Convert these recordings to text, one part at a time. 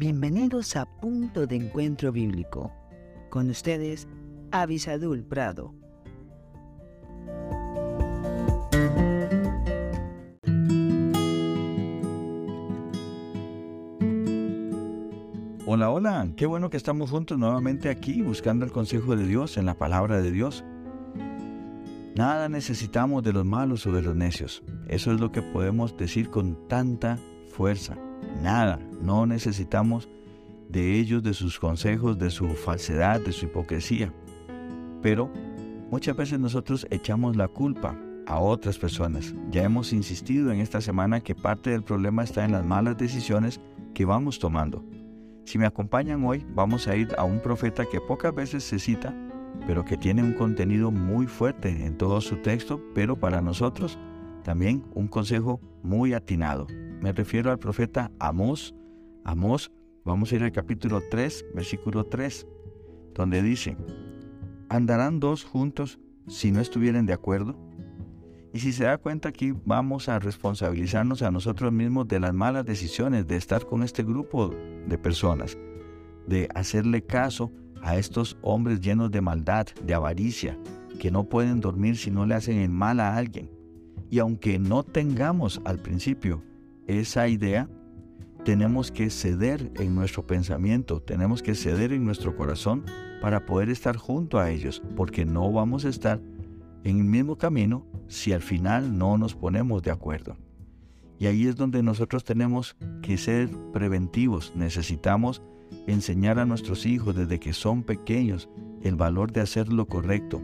Bienvenidos a Punto de Encuentro Bíblico. Con ustedes, Avisadul Prado. Hola, hola, qué bueno que estamos juntos nuevamente aquí buscando el consejo de Dios en la palabra de Dios. Nada necesitamos de los malos o de los necios. Eso es lo que podemos decir con tanta fuerza. Nada, no necesitamos de ellos, de sus consejos, de su falsedad, de su hipocresía. Pero muchas veces nosotros echamos la culpa a otras personas. Ya hemos insistido en esta semana que parte del problema está en las malas decisiones que vamos tomando. Si me acompañan hoy, vamos a ir a un profeta que pocas veces se cita, pero que tiene un contenido muy fuerte en todo su texto, pero para nosotros también un consejo muy atinado. Me refiero al profeta Amós. Amós, vamos a ir al capítulo 3, versículo 3, donde dice, ¿andarán dos juntos si no estuvieran de acuerdo? Y si se da cuenta aquí, vamos a responsabilizarnos a nosotros mismos de las malas decisiones, de estar con este grupo de personas, de hacerle caso a estos hombres llenos de maldad, de avaricia, que no pueden dormir si no le hacen el mal a alguien. Y aunque no tengamos al principio esa idea, tenemos que ceder en nuestro pensamiento, tenemos que ceder en nuestro corazón para poder estar junto a ellos, porque no vamos a estar en el mismo camino si al final no nos ponemos de acuerdo. Y ahí es donde nosotros tenemos que ser preventivos, necesitamos enseñar a nuestros hijos desde que son pequeños el valor de hacer lo correcto,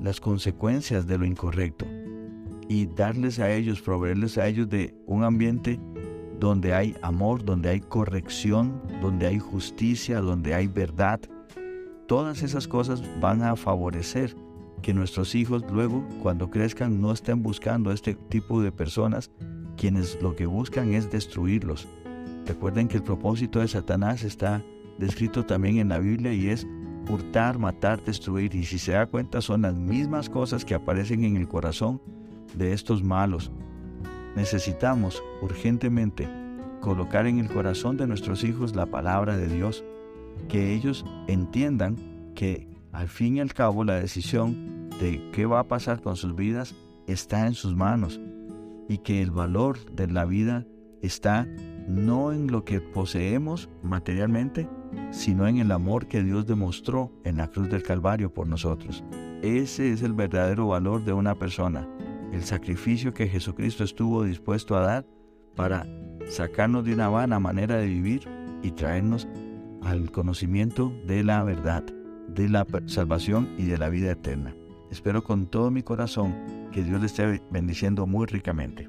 las consecuencias de lo incorrecto y darles a ellos, proveerles a ellos de un ambiente donde hay amor, donde hay corrección, donde hay justicia, donde hay verdad. Todas esas cosas van a favorecer que nuestros hijos luego, cuando crezcan, no estén buscando este tipo de personas, quienes lo que buscan es destruirlos, Recuerden que el propósito de Satanás está descrito también en la Biblia y es hurtar, matar, destruir. Y si se da cuenta son las mismas cosas que aparecen en el corazón de estos malos. Necesitamos urgentemente colocar en el corazón de nuestros hijos la palabra de Dios, que ellos entiendan que al fin y al cabo la decisión de qué va a pasar con sus vidas está en sus manos y que el valor de la vida está no en lo que poseemos materialmente, sino en el amor que Dios demostró en la cruz del Calvario por nosotros. Ese es el verdadero valor de una persona, el sacrificio que Jesucristo estuvo dispuesto a dar para sacarnos de una vana manera de vivir y traernos al conocimiento de la verdad, de la salvación y de la vida eterna. Espero con todo mi corazón que Dios le esté bendiciendo muy ricamente.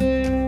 Música